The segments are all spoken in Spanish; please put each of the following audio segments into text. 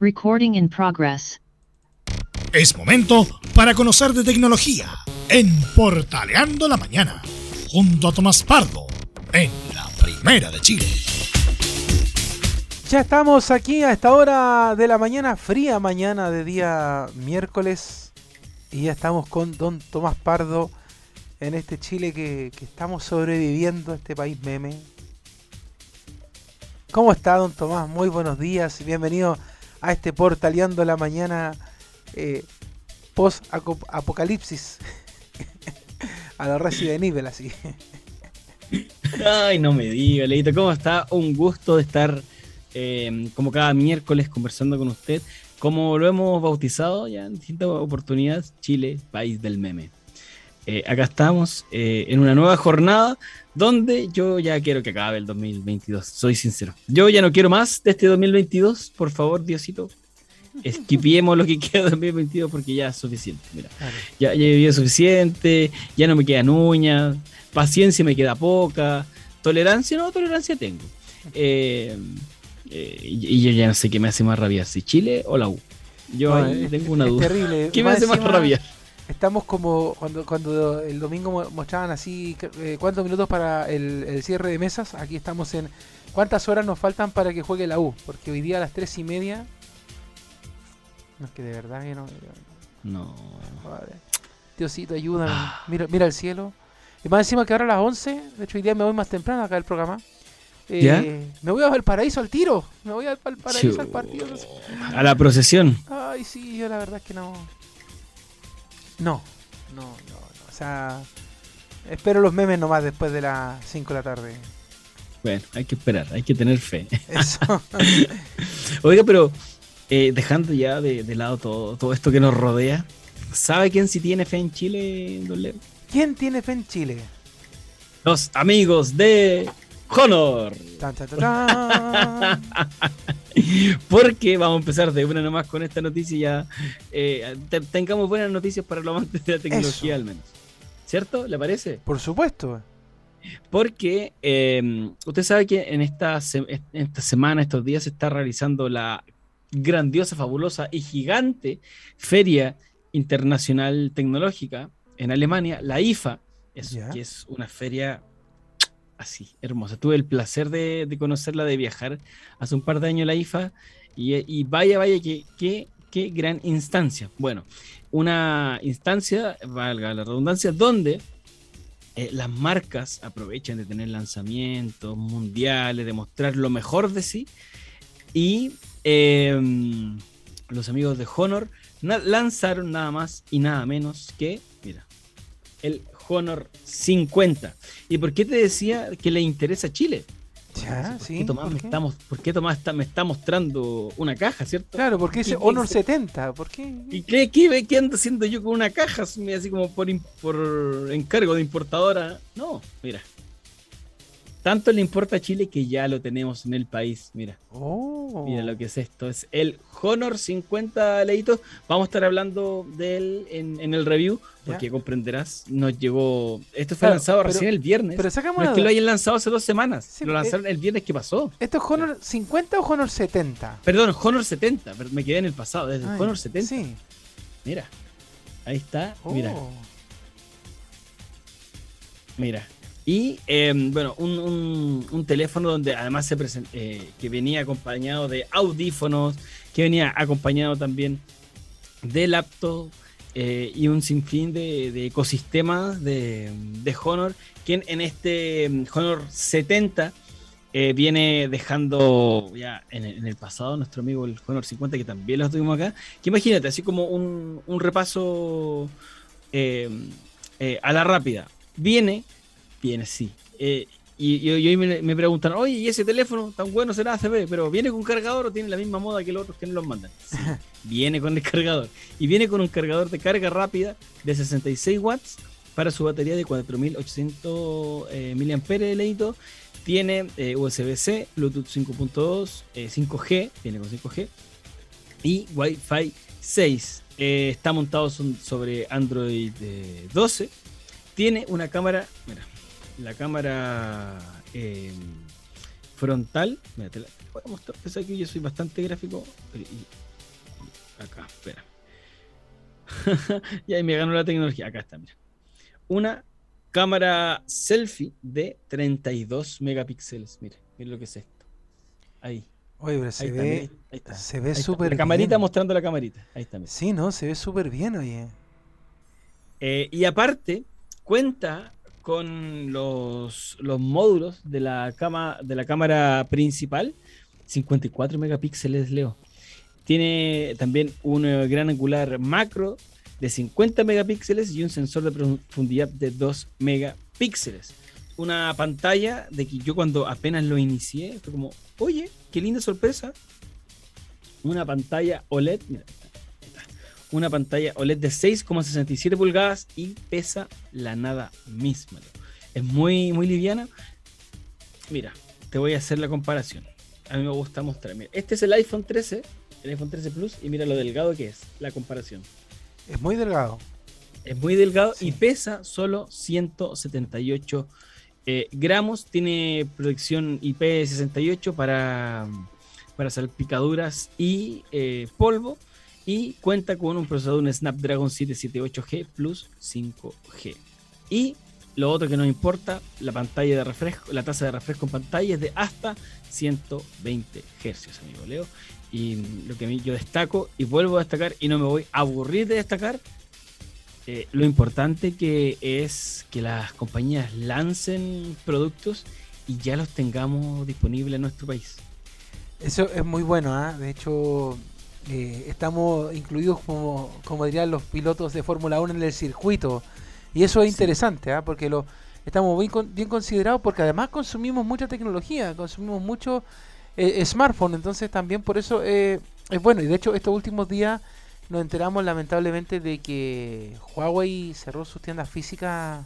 Recording in progress. Es momento para conocer de tecnología en Portaleando la Mañana, junto a Tomás Pardo, en la Primera de Chile. Ya estamos aquí a esta hora de la mañana, fría mañana de día miércoles, y ya estamos con don Tomás Pardo en este Chile que, que estamos sobreviviendo, este país meme. ¿Cómo está, don Tomás? Muy buenos días, bienvenido a este Portaleando la Mañana eh, post-apocalipsis. a la Resident Evil, así. Ay, no me diga, Leito, ¿cómo está? Un gusto de estar eh, como cada miércoles conversando con usted. Como lo hemos bautizado ya en distintas oportunidades, Chile, país del meme. Eh, acá estamos eh, en una nueva jornada donde yo ya quiero que acabe el 2022, soy sincero. Yo ya no quiero más de este 2022, por favor, Diosito. Esquipiemos lo que queda de 2022 porque ya es suficiente. Mira, ya, ya he vivido suficiente, ya no me quedan uñas, paciencia me queda poca, tolerancia, no, tolerancia tengo. Eh, y, yo ya no sé qué me hace más rabia, si Chile o la U. Yo ahí tengo una duda. Terrible. ¿Qué me hace más rabia? Estamos como cuando, cuando el domingo mostraban así eh, cuántos minutos para el, cierre de mesas. Aquí estamos en cuántas horas nos faltan para que juegue la U. Porque hoy día a las tres y media. No es que de verdad que no. No. Diosito, ayúdame. Mira, mira el cielo. Y más encima que ahora a las 11. De hecho, hoy día me voy más temprano acá el programa. Eh, me voy a Valparaíso al tiro. Me voy a Valparaíso al partido. A la procesión. Ay, sí, yo la verdad es que no. No, no, no, O sea, espero los memes nomás después de las 5 de la tarde. Bueno, hay que esperar, hay que tener fe. Eso. Oiga, pero eh, dejando ya de, lado todo, todo esto que nos rodea, ¿sabe quién sí tiene fe en Chile, Don Leo? ¿Quién tiene fe en Chile? Los amigos de Honor. Porque vamos a empezar de una nomás con esta noticia. Ya, eh, tengamos buenas noticias para los amantes de la tecnología, al menos. ¿Cierto? ¿Le parece? Por supuesto. Porque eh, usted sabe que en esta, esta semana, estos días, se está realizando la grandiosa, fabulosa y gigante Feria Internacional Tecnológica en Alemania, la IFA, que es una feria así, hermosa. Tuve el placer de, conocerla, de viajar hace un par de años a la IFA y, vaya, vaya, qué que, gran instancia. Bueno, una instancia, valga la redundancia, donde eh, las marcas aprovechan de tener lanzamientos mundiales, de mostrar lo mejor de sí y em, los amigos de Honor lanzaron nada más y nada menos que, mira, el Honor 50. ¿Y por qué te decía que le interesa Chile? Ya, sí. Tomás, Me estamos, ¿Por qué Tomás está, me está mostrando una caja, cierto? Claro, porque dice Honor 70. ¿Por qué? ¿Y qué, qué, qué ando haciendo yo con una caja? Así como por, por encargo de importadora. No, mira. Tanto le importa a Chile que ya lo tenemos en el país. Mira. Oh. Mira lo que es esto. Es el Honor 50 leitos. Vamos a estar hablando de él en, el review. Porque comprenderás, nos llegó. Esto fue lanzado recién el viernes. Pero sacamos no es que lo hayan lanzado hace dos semanas. lo lanzaron el viernes que pasó. ¿Esto es Honor 50 o Honor 70? Perdón, Honor 70. Me quedé en el pasado. Desde Honor 70. Sí. Mira. Ahí está. Mira. Oh. Mira. Y em, bueno, un, teléfono donde además se eh, que venía acompañado de audífonos, que venía acompañado también de laptop eh, y un sinfín de, ecosistemas de, Honor, quien en este em, Honor 70 eh, viene dejando ya en el, pasado nuestro amigo el Honor 50, que también lo tuvimos acá. Que imagínate, así como un, un repaso em, a la rápida. Viene Viene, sí. Eh, y, hoy me, preguntan, oye, ¿y ese teléfono tan bueno será ACB? ¿Pero viene con cargador o tiene la misma moda que los otros que no los mandan? viene con el cargador. Y viene con un cargador de carga rápida de 66 watts para su batería de 4800 eh, mAh leído. Tiene eh, USB-C, Bluetooth 5.2, 5G, viene con 5G y Wi-Fi 6. está montado sobre Android 12. Tiene una cámara, mira, la cámara em, frontal. Mira, te la voy a mostrar. Pues aquí yo soy bastante gráfico. acá, espera. y ahí me ganó la tecnología. Acá está, mira. Una cámara selfie de 32 megapíxeles. Mire, mire lo que es esto. Ahí. Oye, pero se ve, mire, ahí está. se ve súper La camarita bien. mostrando la camarita. Ahí está. Sí, ¿no? Se ve súper bien, oye. Eh, y aparte, cuenta con los, los módulos de la, de la cámara principal, 54 megapíxeles, Leo. Tiene también un eh, gran angular macro de 50 megapíxeles y un sensor de profundidad de 2 megapíxeles. Una pantalla de que yo cuando apenas lo inicié, fue como, oye, qué linda sorpresa. Una pantalla OLED. Una pantalla OLED de 6,67 pulgadas y pesa la nada misma. Es muy, muy liviana. Mira, te voy a hacer la comparación. A mí me gusta mostrar. Mira, este es el iPhone 13, el iPhone 13 Plus, y mira lo delgado que es, la comparación. Es muy delgado. Es muy delgado Sí. y pesa solo 178 eh, gramos. Tiene protección IP68 para, para salpicaduras y eh, polvo. Y cuenta con un procesador, un Snapdragon 778G Plus 5G. Y lo otro que nos importa, la pantalla de refresco, la tasa de refresco en pantalla es de hasta 120 Hz, amigo Leo. Y lo que yo destaco y vuelvo a destacar y no me voy a aburrir de destacar eh, lo importante que es que las compañías lancen productos y ya los tengamos disponibles en nuestro país. Eso es muy bueno, ¿ah? De hecho, eh, estamos incluidos como, como dirían los pilotos de Fórmula 1 en el circuito. Y eso es Sí. interesante, ¿ah? Porque lo estamos bien, con- bien considerados porque además consumimos mucha tecnología, consumimos mucho eh, smartphone. Entonces también por eso eh, es bueno. Y de hecho estos últimos días nos enteramos lamentablemente de que Huawei cerró sus tiendas físicas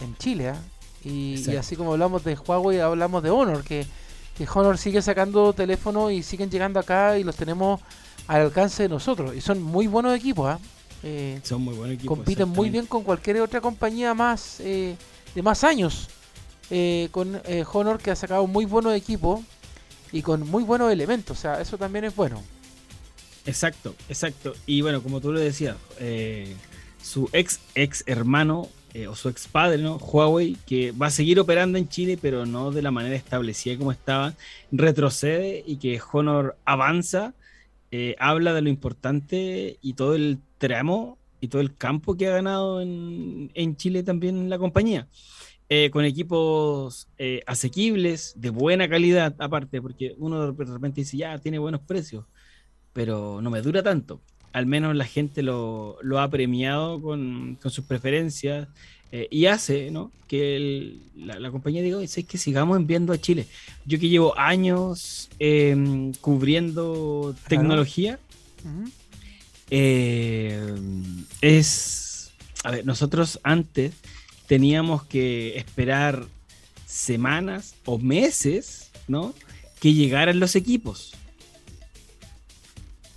en Chile. ¿ah? Y, así como hablamos de Huawei, hablamos de Honor, que, que Honor sigue sacando teléfonos y siguen llegando acá y los tenemos al alcance de nosotros. Y son muy buenos equipos. ¿ah? Eh, Son muy buenos equipos. compiten muy bien con cualquier otra compañía más eh, de más años. Eh, con Honor que ha sacado muy buenos equipos y con muy buenos elementos. O sea, eso también es bueno. Exacto, exacto. Y bueno, como tú lo decías, su ex ex hermano eh, o su ex padre, ¿no? Huawei, que va a seguir operando en Chile, pero no de la manera establecida como estaba, retrocede y que Honor avanza, eh, habla de lo importante y todo el tramo y todo el campo que ha ganado en, en Chile también la compañía. Eh, con equipos eh, asequibles, de buena calidad, aparte, porque uno de repente dice, ya, tiene buenos precios pero no me dura tanto. Al menos la gente lo, lo ha premiado con, con sus preferencias eh, y hace ¿no? que el- la, la compañía diga, es que sigamos enviando a Chile. Yo que llevo años eh, cubriendo tecnología, eh, es, a ver, nosotros antes teníamos que esperar semanas o meses, ¿no? Que llegaran los equipos.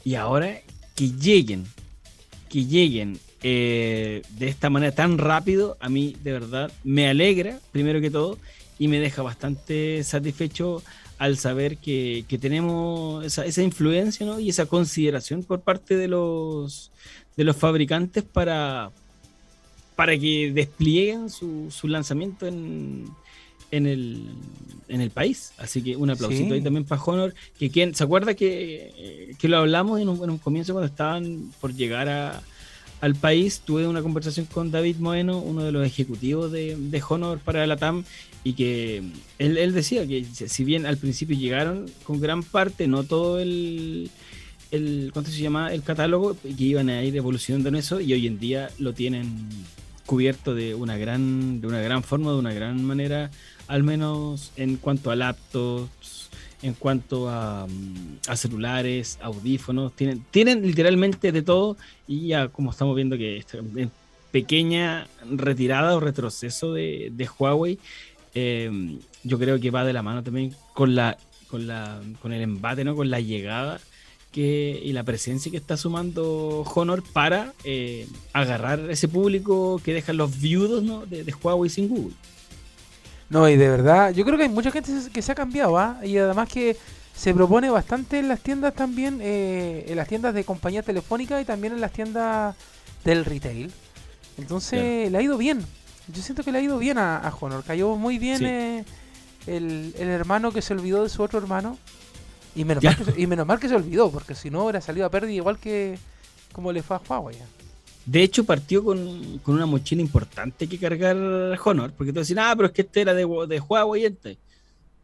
Y ahora que lleguen, que lleguen eh, de esta manera tan rápido, a mí de verdad me alegra, primero que todo, y me deja bastante satisfecho al saber que, que tenemos esa, esa influencia ¿no? y esa consideración por parte de los, de los fabricantes para, para que desplieguen su, su lanzamiento en, en, el, en el país. Así que un aplausito Sí. ahí también para Honor. Que quien, ¿Se acuerda que, que lo hablamos en un, en un comienzo cuando estaban por llegar a, al país? Tuve una conversación con David Moeno, uno de los ejecutivos de, de Honor para la TAM, y que él, él decía que si bien al principio llegaron con gran parte, no todo el, el ¿cuánto se llama? el catálogo, que iban a ir evolucionando en eso, y hoy en día lo tienen cubierto de una gran, de una gran forma, de una gran manera, al menos en cuanto a laptops, en cuanto a, a celulares, audífonos, tienen, tienen literalmente de todo, y ya como estamos viendo que esta pequeña retirada o retroceso de, Huawei, eh, yo creo que va de la mano también con la con la con el embate, ¿no? Con la llegada que, y la presencia que está sumando Honor para eh, agarrar ese público que dejan los viudos ¿no? de Huawei sin Google. No, y de verdad, yo creo que hay mucha gente que se ha cambiado, ¿ah? Y además que se propone bastante en las tiendas también, eh, en las tiendas de compañías telefónicas y también en las tiendas del retail. Entonces le ha ido bien. Yo siento que le ha ido bien a, a Honor. Cayó muy bien Sí. eh, el, el hermano que se olvidó de su otro hermano. Y menos, mal que se, y menos mal que se olvidó, porque si no hubiera salido a pérdida igual que como le fue a Huawei. De hecho, partió con, con una mochila importante que cargar Honor, porque tú decías, ah, pero es que este era de, de Huawei este.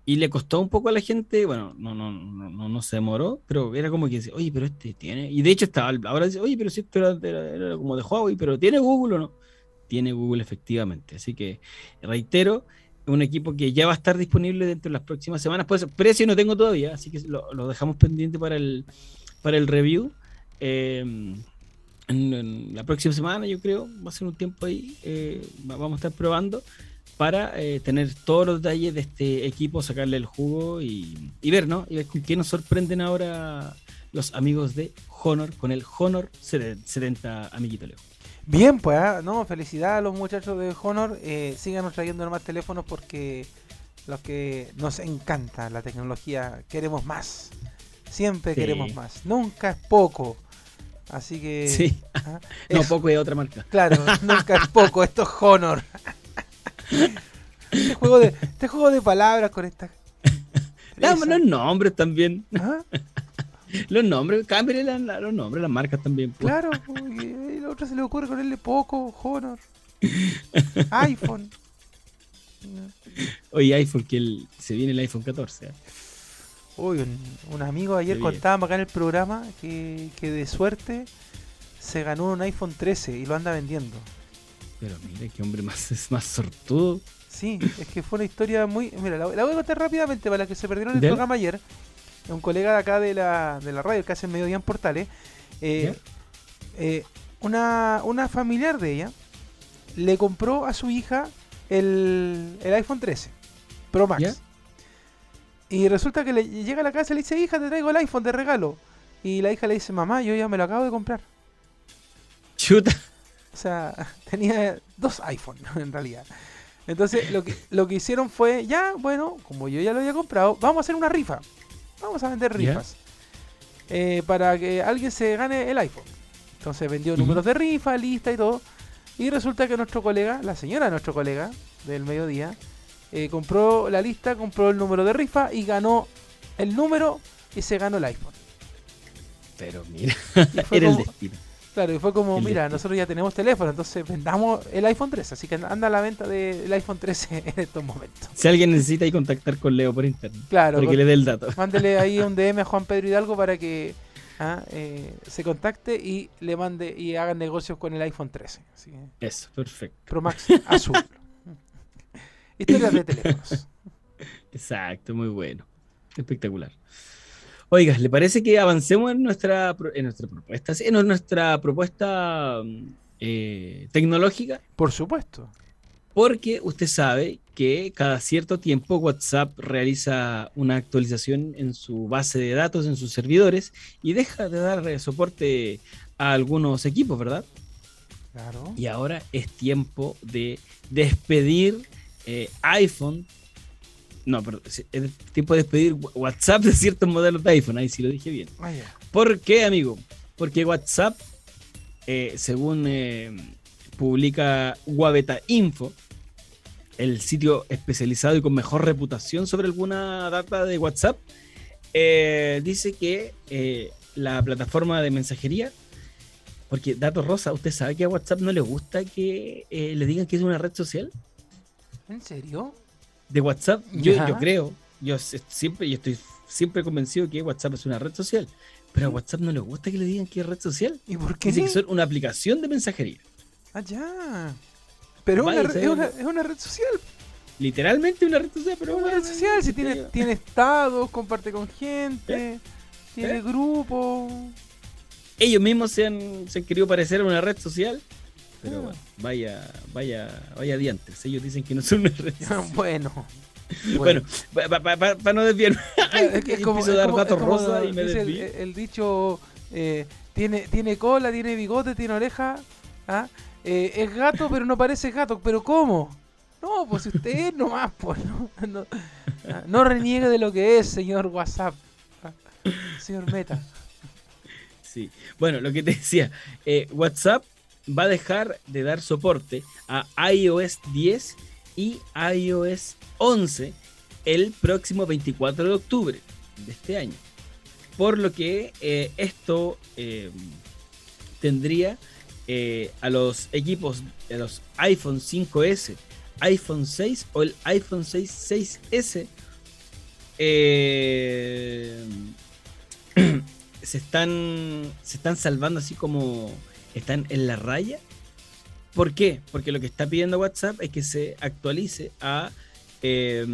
Y le costó un poco a la gente, bueno, no, no, no, no, no se demoró, pero era como que dice, oye, pero este tiene. Y de hecho estaba, ahora dice, oye, pero si esto era, era- como de Huawei, pero ¿tiene Google o no? Tiene Google efectivamente. Así que reitero, un equipo que ya va a estar disponible dentro de las próximas semanas. Pues precio no tengo todavía, así que lo, lo dejamos pendiente para el, para el review. Eh, en, en la próxima semana, yo creo, va a ser un tiempo ahí. eh, va- vamos a estar probando para eh, tener todos los detalles de este equipo, sacarle el jugo y, y ver, ¿no? Y ver con qué nos sorprenden ahora los amigos de Honor con el Honor 70, amiguito Leo. Bien, pues, ah, no, felicidades a los muchachos de Honor. Eh, síganos trayendo más teléfonos porque los que nos encanta la tecnología queremos más. Siempre Sí. queremos más. Nunca es poco. Así que. Sí, ah, no, poco de otra marca. Claro, nunca es poco. Esto es Honor. este, juego de, este juego de palabras con esta. Dame los nombres también. ¿Ah? Los nombres, cámbiale la- la- los nombres, las marcas también. pues. Claro, y el otro se le ocurre ponerle poco, Honor, iPhone. Oye, iPhone, que el- se viene el iPhone 14. ¿eh? Uy, un, un amigo ayer contaba acá en el programa que, que de suerte se ganó un iPhone 13 y lo anda vendiendo. Pero mira, qué hombre más, es más sortudo. Sí, es que fue una historia muy... Mira, la, la voy a contar rápidamente para las que se perdieron el programa ayer. Un colega de acá de la, de la radio que hace mediodía en Portales. eh, eh, una, una familiar de ella le compró a su hija el, el iPhone 13 Pro Max. ¿Ya? Y resulta que le llega a la casa y le dice, hija, te traigo el iPhone de regalo. Y la hija le dice, mamá, yo ya me lo acabo de comprar. Chuta. O sea, tenía dos iPhone en realidad. Entonces lo que, lo que hicieron fue, ya, bueno, como yo ya lo había comprado, vamos a hacer una rifa. Vamos a vender rifas. eh, para que alguien se gane el iPhone. Entonces vendió números de rifa, lista y todo. Y resulta que nuestro colega, la señora de nuestro colega del mediodía, eh, compró la lista, compró el número de rifa y ganó el número y se ganó el iPhone. Pero mira, era el destino. Claro, y fue como, El mira, destino. nosotros ya tenemos teléfono, entonces vendamos el iPhone 13. Así que anda a la venta del iPhone 13 en estos momentos. Si alguien necesita ahí contactar con Leo por internet, Claro, para que le dé el dato. mándele ahí un DM a Juan Pedro Hidalgo para que ah, eh, se contacte y le mande y hagan negocios con el iPhone 13. Así que, Eso, perfecto. Pro Max azul. Historias de teléfonos. Exacto, muy bueno. Espectacular. Oiga, ¿le parece que avancemos en nuestra, en nuestra propuesta? sí, En nuestra propuesta mm, eh, tecnológica, Por supuesto. porque usted sabe que cada cierto tiempo WhatsApp realiza una actualización en su base de datos, en sus servidores, y deja de dar eh, soporte a algunos equipos, ¿verdad? Claro. Y ahora es tiempo de despedir eh, iPhone. No, perdón, es tiempo de despedir WhatsApp de ciertos modelos de iPhone. Ahí sí lo dije bien. Ya. ¿Por qué, amigo? Porque WhatsApp, eh, según eh, publica Wabeta Info, el sitio especializado y con mejor reputación sobre alguna data de WhatsApp, eh, dice que eh, la plataforma de mensajería, porque Datos Rosa, ¿usted sabe que a WhatsApp no le gusta que eh, le digan que es una red social ¿En serio? de WhatsApp? Yo, creo, yo siempre, yo estoy siempre convencido que WhatsApp es una red social, pero a WhatsApp no le gusta que le digan que es red social. ¿Y por qué? Dice que son una aplicación de mensajería. Ah, ya. Pero Vaya, una es, una, es una red social. Literalmente una red social, pero Es una bueno, red social. Si tiene, tiene estados, comparte con gente, tiene ¿Eh? grupos. Ellos mismos se han, se han querido parecer a una red social. Pero Ah. bueno, vaya, vaya, vaya diantres. Ellos dicen que no son una red social. bueno. Bueno, para no desviarme. es que es como, dar como- es como rosa y me el, el dicho eh, tiene, tiene cola, tiene bigote, tiene oreja. ¿ah? Eh, es gato, pero no parece gato. ¿Pero cómo? No, pues usted nomás, pues no, no, ah, no reniegue de lo que es, señor WhatsApp. Señor Meta. Sí. Bueno, lo que te decía, eh, WhatsApp va a dejar de dar soporte a iOS 10 y iOS 11 el próximo 24 de octubre de este año. Por lo que eh, esto eh, tendría eh, a los equipos, a los iPhone 5S, iPhone 6 o el iPhone 6 6S eh, se están se están salvando así como están en la raya. ¿Por qué? Porque lo que está pidiendo WhatsApp es que se actualice a, eh,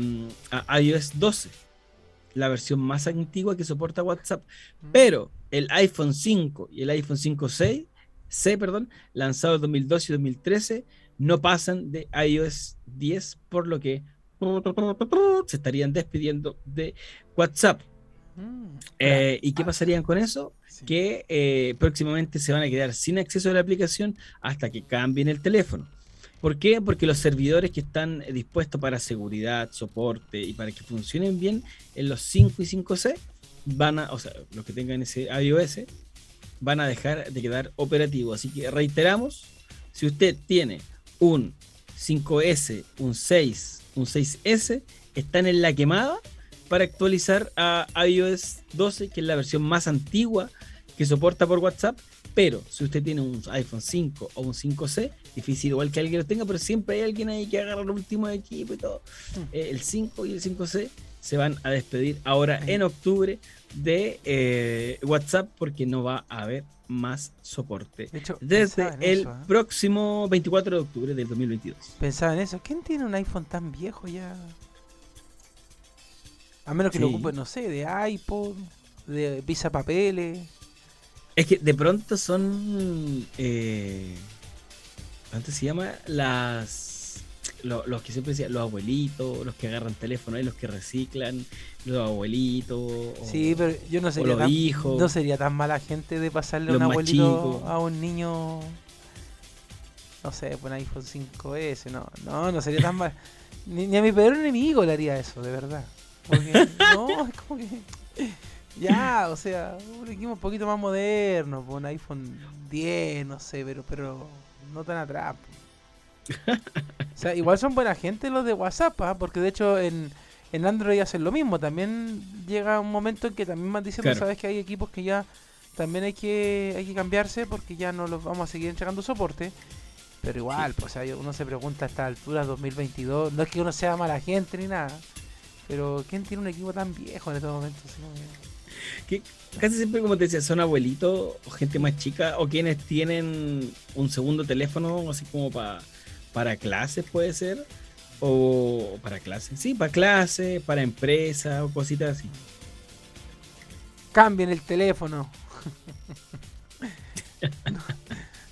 a iOS 12, la versión más antigua que soporta WhatsApp. Pero el iPhone 5 y el iPhone 5C, C, perdón, lanzados en 2012 y 2013, no pasan de iOS 10, por lo que se estarían despidiendo de WhatsApp. Eh, ¿Y qué ah, pasarían con eso? sí. Que eh, próximamente se van a quedar sin acceso a la aplicación hasta que cambien el teléfono. ¿Por qué? Porque los servidores que están dispuestos para seguridad, soporte y para que funcionen bien en los 5 y 5C van a, o sea, los que tengan ese iOS van a dejar de quedar operativos. Así que reiteramos, si usted tiene un 5S, un 6, un 6S, están en la quemada para actualizar a iOS 12, que es la versión más antigua que soporta por WhatsApp. Pero si usted tiene un iPhone 5 o un 5C, difícil igual que alguien lo tenga, pero siempre hay alguien ahí que agarra el último equipo y todo. Mm. Eh, el 5 y el 5C se van a despedir ahora en octubre de eh, WhatsApp porque no va a haber más soporte. De hecho, Desde el eso, ¿eh? próximo 24 de octubre del 2022. Pensaba en eso. ¿Quién tiene un iPhone tan viejo ya? A menos que lo ocupe, no sé, de iPod, de pisa papeles. Es que de pronto son. Eh, ¿Cuánto se llama? Las. lo- Los, que siempre decía, los abuelitos, los que agarran teléfono los que reciclan, los abuelitos. o- Sí, pero yo no sería los tan, hijos. no sería tan mala gente de pasarle un abuelito chicos. a un niño. No sé, un iPhone 5S, no, no, no sería tan mal. Ni, ni a mi peor enemigo le haría eso, de verdad. Porque, no, es como que. Ya, o sea, un equipo un poquito más moderno, pues un iPhone 10, no sé, pero, pero no tan atrás. pues. O sea, igual son buena gente los de WhatsApp, ¿ah? porque de hecho en, en Android hacen lo mismo. También llega un momento en que también van diciendo, Claro. sabes que hay equipos que ya también hay que hay que cambiarse porque ya no los vamos a seguir entregando soporte. Pero igual, pues, o sea, uno se pregunta a esta altura, 2022, no es que uno sea mala gente ni nada, pero ¿quién tiene un equipo tan viejo en estos momentos? Que- casi siempre, como te decía, son abuelitos o gente más chica o quienes tienen un segundo teléfono, así como pa- para clases, puede ser. O para clases, sí, para clases, para empresas o cositas así. Cambien el teléfono.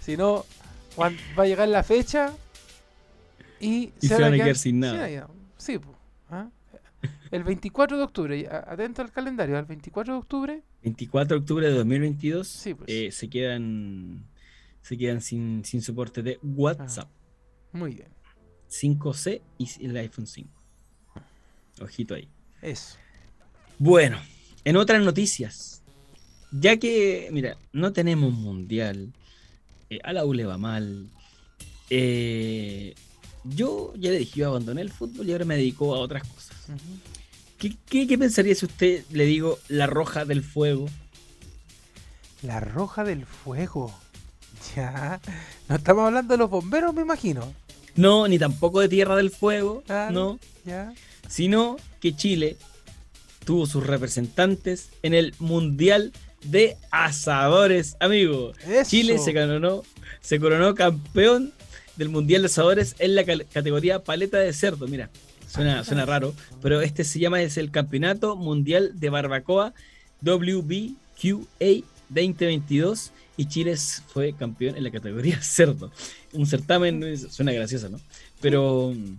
si no, va a llegar la fecha y, Y se van a quedar sin nada. Sí, ¿ah? El 24 de octubre, atento al calendario, el 24 de octubre, 24 de octubre de 2022 Sí, pues. eh, se quedan se quedan sin, sin soporte de WhatsApp muy bien, 5C y el iPhone 5. Ojito ahí. eso. Bueno, en otras noticias, ya que, mira, no tenemos mundial, eh, a la U le va mal, eh, yo ya le dije, yo abandoné el fútbol y ahora me dedico a otras cosas. Ujú. ¿Qué, qué, qué pensaría si usted le digo la roja del fuego? La roja del fuego. Ya. No estamos hablando de los bomberos, me imagino. No, ni tampoco de Tierra del Fuego, no, Ya. sino que Chile tuvo sus representantes en el Mundial de Asadores, amigo. Eso. Chile se coronó, se coronó campeón del Mundial de Asadores en la categoría paleta de cerdo. Mira, suena, suena raro, pero este se llama es el Campeonato Mundial de Barbacoa WBQA 2022 y Chile fue campeón en la categoría cerdo. Un certamen, suena gracioso, ¿no? Pero mm,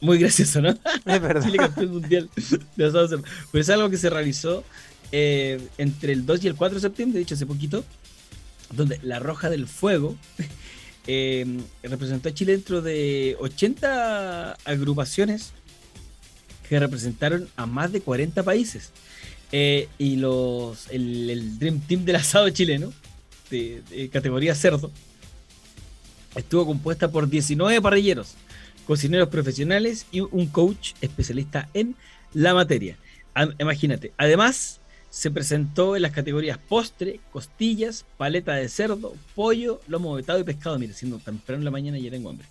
muy gracioso, ¿no? Es verdad. Chile campeón mundial de asado cerdo. Pero es algo que se realizó eh, entre el 2 y el 4 de septiembre, de hecho hace poquito, donde la Roja del Fuego eh, representó a Chile dentro de 80 agrupaciones que representaron a más de 40 países. Eh, y los el, Dream Team del asado chileno, de, de categoría cerdo, estuvo compuesta por 19 parrilleros, cocineros profesionales y un coach especialista en la materia. Imagínate, además se presentó en las categorías postre, costillas, paleta de cerdo, pollo, lomo vetado y pescado. Mira, siendo temprano en la mañana ya tengo hambre.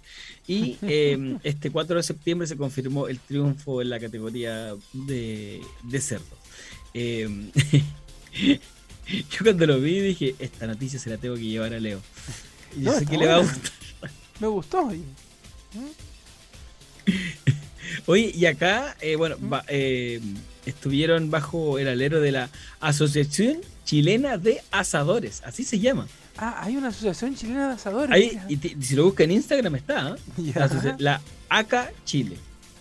Y eh, este 4 de septiembre se confirmó el triunfo en la categoría de, de cerdo. Eh, yo cuando lo vi dije, esta noticia se la tengo que llevar a Leo. Y yo No, sé está que le va a gustar. Me gustó. oye. Oye, y acá, eh, bueno, va- eh, estuvieron bajo el alero de la Asociación Chilena de Asadores, así se llama. Ah, hay una asociación chilena de asadores. Ahí, y te- si lo buscan en Instagram está. Ya. la, la ACA Chile.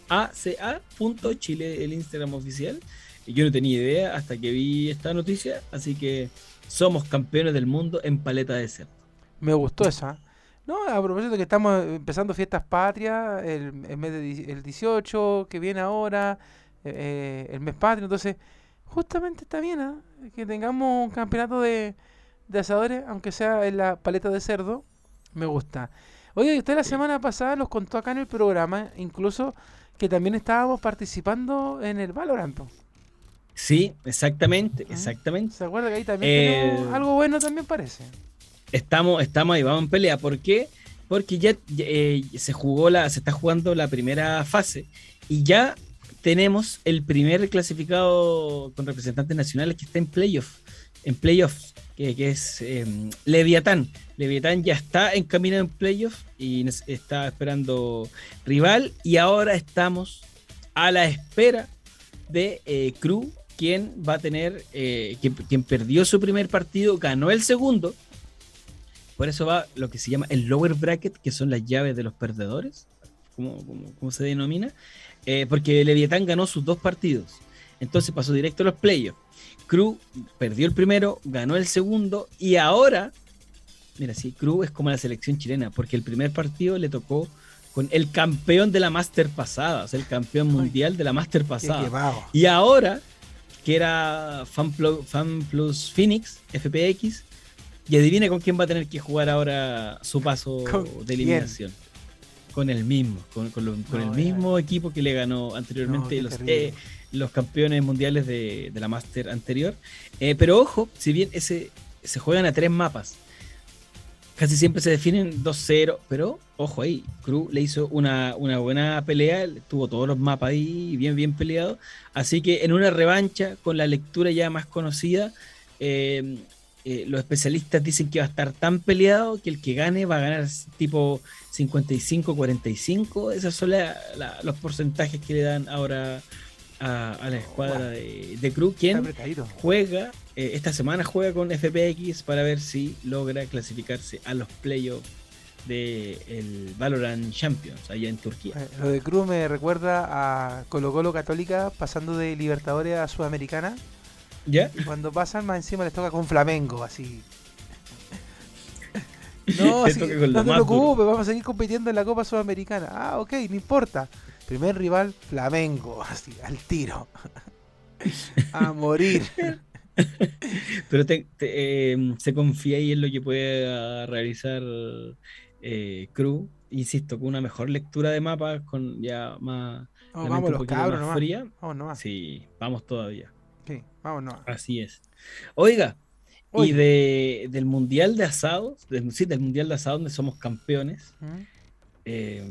ACA.chile, el Instagram oficial. Y yo no tenía idea hasta que vi esta noticia, así que somos campeones del mundo en paleta de cerdo. Me gustó esa. No, a propósito que estamos empezando fiestas patrias, el, el mes de, di- el 18 que viene ahora, eh, el mes patrio, entonces justamente está bien ¿ah? que tengamos un campeonato de, de asadores, aunque sea en la paleta de cerdo, me gusta. Oye, usted la Sí. semana pasada nos contó acá en el programa, incluso que también estábamos participando en el Valorant. Sí, exactamente, Ah. exactamente. ¿Se acuerda que ahí también Eh, tenemos algo bueno también parece? Estamos, estamos ahí, vamos en pelea. ¿Por qué? Porque ya, ya, eh, se jugó la, se está jugando la primera fase y ya tenemos el primer clasificado con representantes nacionales que está en playoff, en playoff, que, es eh, Leviatán. Leviatán ya está en camino en playoff y está esperando rival y ahora estamos a la espera de eh, Cru, quien va a tener, eh, quien perdió su primer partido, ganó el segundo. Por eso va lo que se llama el lower bracket, que son las llaves de los perdedores, como, como, como se denomina, eh, porque Leviatán ganó sus dos partidos. Entonces pasó directo a los playoffs. Cru perdió el primero, ganó el segundo y ahora, mira, sí, Cru es como la selección chilena, porque el primer partido le tocó con el campeón de la Master pasada, o sea, el campeón mundial de la Master pasada. Y ahora, que era Fan Plus, Fan Plus Phoenix, FPX, y adivine con quién va a tener que jugar ahora su paso ¿Con de quién? Con el mismo, con, con lo- con No, el mismo equipo que le ganó anteriormente los, eh, los campeones mundiales de, de la Master anterior. Eh, pero ojo, si bien ese se juegan a tres mapas, casi siempre se definen 2-0, pero ojo ahí, Cru le hizo una, una buena pelea, tuvo todos los mapas ahí bien, bien peleados, así que en una revancha con la lectura ya más conocida, eh, eh, los especialistas dicen que va a estar tan peleado que el que gane va a ganar tipo 55-45, esos son la- la- los porcentajes que le dan ahora a, a la escuadra de, de Cru, Está quien juega, eh, esta semana juega con FPX para ver si logra clasificarse a los playoffs del Valorant Champions allá en Turquía. Eh, Lo de Cruz me recuerda a Colo Colo Católica pasando de Libertadores a Sudamericana. ¿Ya? Y cuando pasan, más encima les toca con Flamengo, así. No, Te sí, toca con lo no te preocupes, vamos a seguir compitiendo en la Copa Sudamericana. Ah, ok, no importa. Primer rival, Flamengo, así, al tiro. a morir. Pero te- te, eh, se confía ahí en lo que pueda realizar eh, Crew. Insisto, con una mejor lectura de mapas, con ya más. Oh, vamos los cabros más nomás. fría. Vamos nomás. Sí, vamos todavía. Así es. Oiga, y de, del Mundial de Asados, del- sí, del Mundial de Asados donde somos campeones, ¿Mm? eh,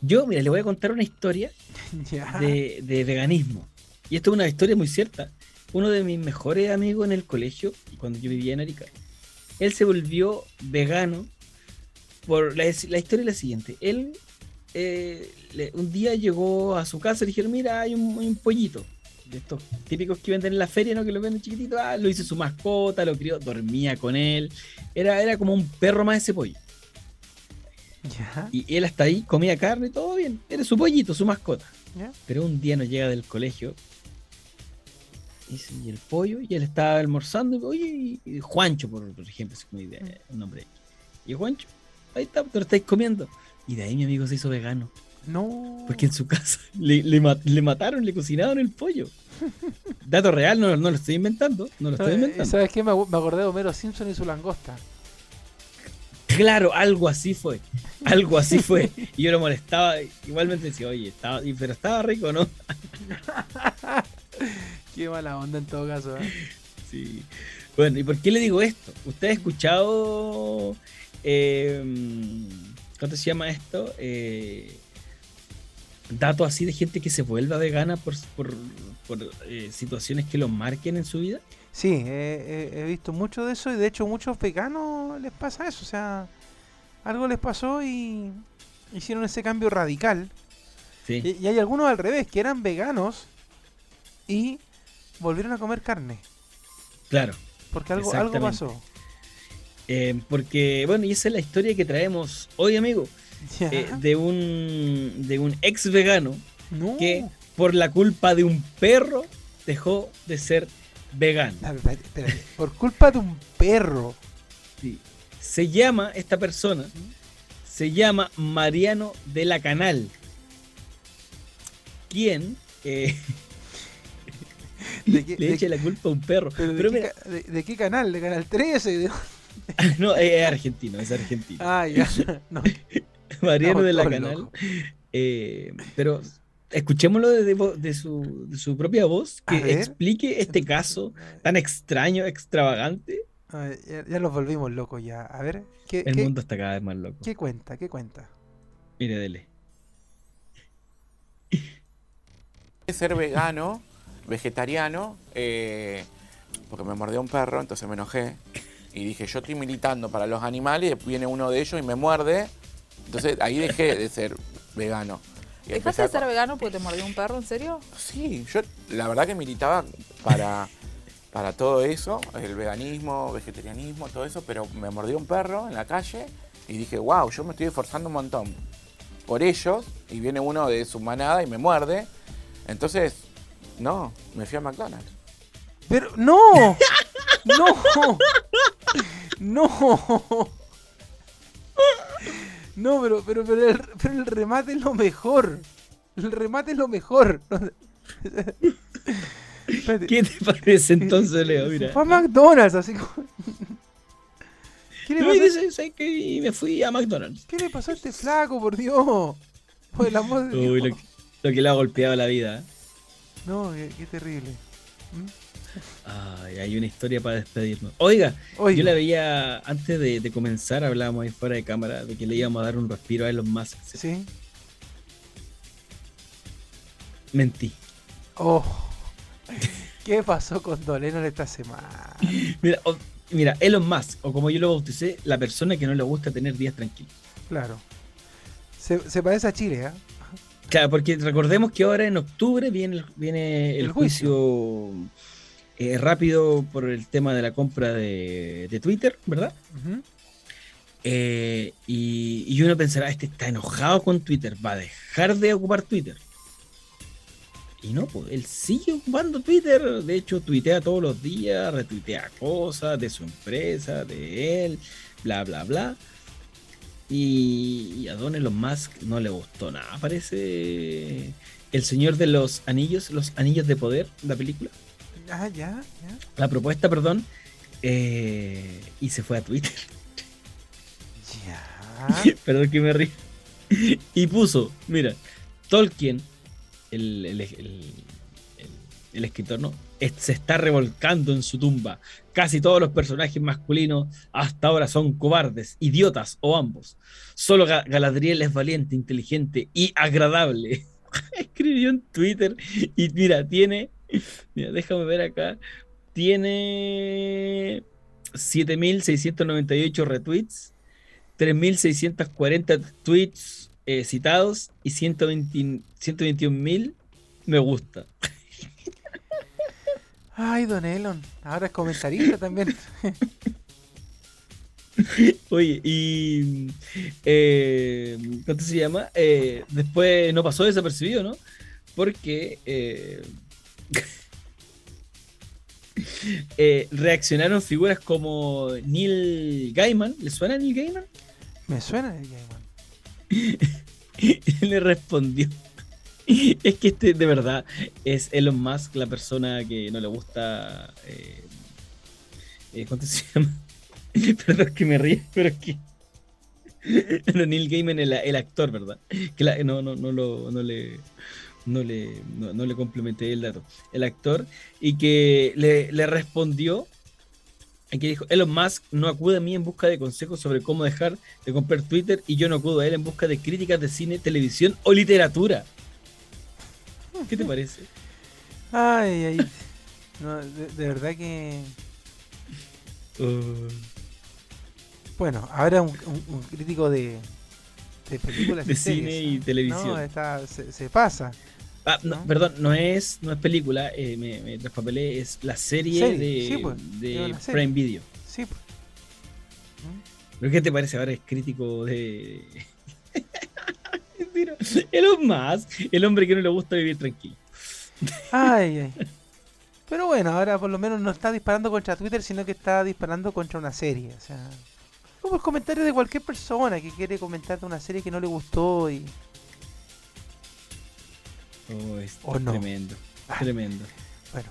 yo, mira, le voy a contar una historia de, de veganismo. Y esto es una historia muy cierta. Uno de mis mejores amigos en el colegio, cuando yo vivía en Arica, él se volvió vegano por la, la historia es la siguiente. Él eh, le- un día llegó a su casa y le dijeron, mira, hay un, hay un pollito. De estos típicos que venden en la feria, ¿no? Que lo venden chiquitito. Ah, lo hizo su mascota, lo crió, dormía con él. Era, era como un perro más ese pollo. Ya. Y él hasta ahí comía carne y todo bien. Era su pollito, su mascota. ya. Pero un día nos llega del colegio. Y, dice, "¿Y el pollo, y él estaba almorzando. Y, Oye, y- y Juancho, por, por ejemplo, es como idea, un nombre. Y Juancho, ahí está, te lo estáis comiendo. Y de ahí mi amigo se hizo vegano. No. Porque en su casa le, le ma- le mataron, le cocinaron el pollo. Dato real, no, no lo estoy inventando. No lo estoy Eh, inventando. ¿Sabes qué? Me, me acordé de Homero Simpson y su langosta. Claro, algo así fue. Algo así fue. Y yo lo molestaba. Igualmente decía, oye, estaba, pero estaba rico, ¿no? Qué mala onda en todo caso. ¿eh? Sí. Bueno, ¿y por qué le digo esto? ¿Usted ha escuchado. Eh, ¿Cuánto se llama esto? Eh, datos así de gente que se vuelva vegana por, por, por, eh, situaciones que los marquen en su vida. Sí, eh, eh, he visto mucho de eso y de hecho muchos veganos les pasa eso. O sea, algo les pasó y hicieron ese cambio radical. Sí. Y, y hay algunos al revés, que eran veganos y volvieron a comer carne. Claro. Porque algo, algo pasó. Eh, porque, bueno, y esa es la historia que traemos hoy, amigo. Eh, de un de un ex vegano no. que por la culpa de un perro dejó de ser vegano. A ver, espérate, espérate. Por culpa de un perro. Sí. Se llama esta persona, se llama Mariano de la Canal, quien eh, ¿De qué, le de- echa la culpa a un perro. pero de Pero qué mira, de- de qué canal? ¿De Canal 13? ¿De- no, es argentino, es argentino. Ah, ya. No. Mariano de la Canal. eh, pero escuchémoslo de, de vo- de su, de su propia voz, A que ver. explique este caso tan extraño, extravagante. A ver, ya, ya los volvimos locos ya. A ver, ¿qué, El qué- mundo está cada vez más loco. qué cuenta? ¿Qué cuenta? Mire, dele. ser vegano, vegetariano, eh, porque me mordió un perro, entonces me enojé. Y dije, yo estoy militando para los animales y después viene uno de ellos y me muerde. Entonces ahí dejé de ser vegano. Y ¿Dejaste de ser vegano porque te mordió un perro? ¿En serio? Sí, yo la verdad que militaba para, para todo eso, el veganismo, vegetarianismo, todo eso, pero me mordió un perro en la calle y dije, wow, yo me estoy esforzando un montón por ellos y viene uno de su manada y me muerde. Entonces, no, me fui a McDonald's. Pero no, no, no. No, pero, pero, pero, el, pero el remate es lo mejor. El remate es lo mejor. ¿Qué te parece entonces, Leo? Mira. Fue a McDonald's, así como... ¿Qué le, No, pasó, dice, ¿sabes qué? Y me fui a McDonald's. ¿Qué le pasó a este flaco, por Dios? Por el amor de Dios. Uy, lo, que- lo que le ha golpeado la vida. ¿eh? No, qué, qué terrible. Ay, hay una historia para despedirnos. Oiga, yo la veía antes de, de comenzar, hablábamos ahí fuera de cámara de que le íbamos a dar un respiro a Elon Musk. sí. Mentí. Oh. ¿Qué pasó con Dolenor esta semana? Mira, mira, Elon Musk, o como yo lo bauticé, la persona que no le gusta tener días tranquilos. Claro. Se, se parece a Chile, ¿ah? Claro, porque recordemos que ahora en octubre viene viene el, El juicio, eh, rápido por el tema de la compra de, de Twitter, ¿verdad? Eh, y, y uno pensará, este está enojado con Twitter, va a dejar de ocupar Twitter. Y no, pues él sigue ocupando Twitter. De hecho, tuitea todos los días, retuitea cosas de su empresa, de él, bla, bla, bla. Y, y a Don Elon Musk no le gustó nada. Parece el señor de los anillos, los anillos de poder, la película. Ah, ya, ya. La propuesta, perdón. eh, y se fue a Twitter. Ya. Perdón que me río. Y puso, mira, Tolkien, el, el- el- el- escritor, ¿no? Se está revolcando en su tumba. Casi todos los personajes masculinos hasta ahora son cobardes, idiotas o ambos. Solo Ga- Galadriel es valiente, inteligente y agradable. Escribió en Twitter y mira, tiene, mira, déjame ver acá, tiene 7.698 retweets, 3.640 tweets eh, citados y 120 121.000 me gusta. Ay, Don Elon. Ahora es comentarista también. Oye, y. Eh, ¿Cuánto se llama? Eh, después no pasó desapercibido, ¿no? Porque. eh, eh, reaccionaron figuras como Neil Gaiman. ¿Le suena Neil Gaiman? Me suena el Gaiman. Y le respondió. es que este, de verdad, es Elon Musk la persona que no le gusta. Eh, eh, ¿Cuánto se llama? Perdón que me ríe, pero es que. No, Neil Gaiman, el, el actor, ¿verdad? Que la- no, no, no, lo, no le. No le, no, no le complementé el dato. El actor, y que le, le respondió. y que dijo: Elon Musk no acude a mí en busca de consejos sobre cómo dejar de comprar Twitter, y yo no acudo a él en busca de críticas de cine, televisión o literatura. ¿Qué te parece? Ay, ay. No, de, de verdad que. Uh, Bueno, ahora un, un- un crítico de, de películas de y cine y televisión. No, está, se, se pasa. Ah, no, ¿no? Perdón, no es, no es película, eh, me, me traspapelé, es la serie, Serie, de, sí, pues, de serie. Prime Video. Sí, pues. ¿Pero qué te parece ahora? Es crítico de. Elon Musk, el hombre que no le gusta vivir tranquilo. Ay, ay. Pero bueno, ahora por lo menos no está disparando contra Twitter, sino que está disparando contra una serie. O sea, como el comentario de cualquier persona que quiere comentar de una serie que no le gustó y. Oh, es O no. tremendo, Ah. tremendo. Bueno.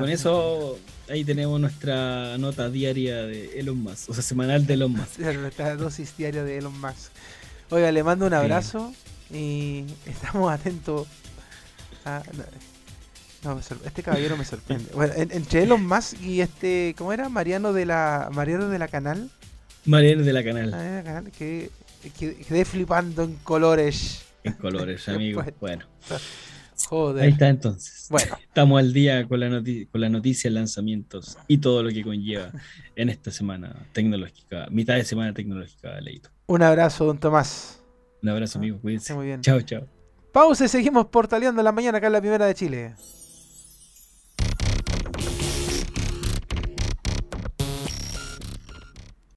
Con eso, ahí tenemos nuestra nota diaria de Elon Musk, o sea, semanal de Elon Musk. Nuestra dosis diaria de Elon Musk. Oiga, le mando un Sí. abrazo y estamos atentos a... No, este caballero me sorprende. Bueno, en- entre Elon Musk y este, ¿cómo era? Mariano de la Mariano de la Canal. Mariano de la canal, Mariano de la Canal que quedé flipando en colores. En colores, amigo. Bueno, Joder. ahí está entonces. Bueno, Estamos al día con la, noti- con la noticia, lanzamientos y todo lo que conlleva en esta semana tecnológica, mitad de semana tecnológica, Leito. un abrazo, don Tomás. Un abrazo, amigo, cuídense. Muy bien. Chao, chao. Pausa y seguimos portaleando la mañana acá en la primera de Chile.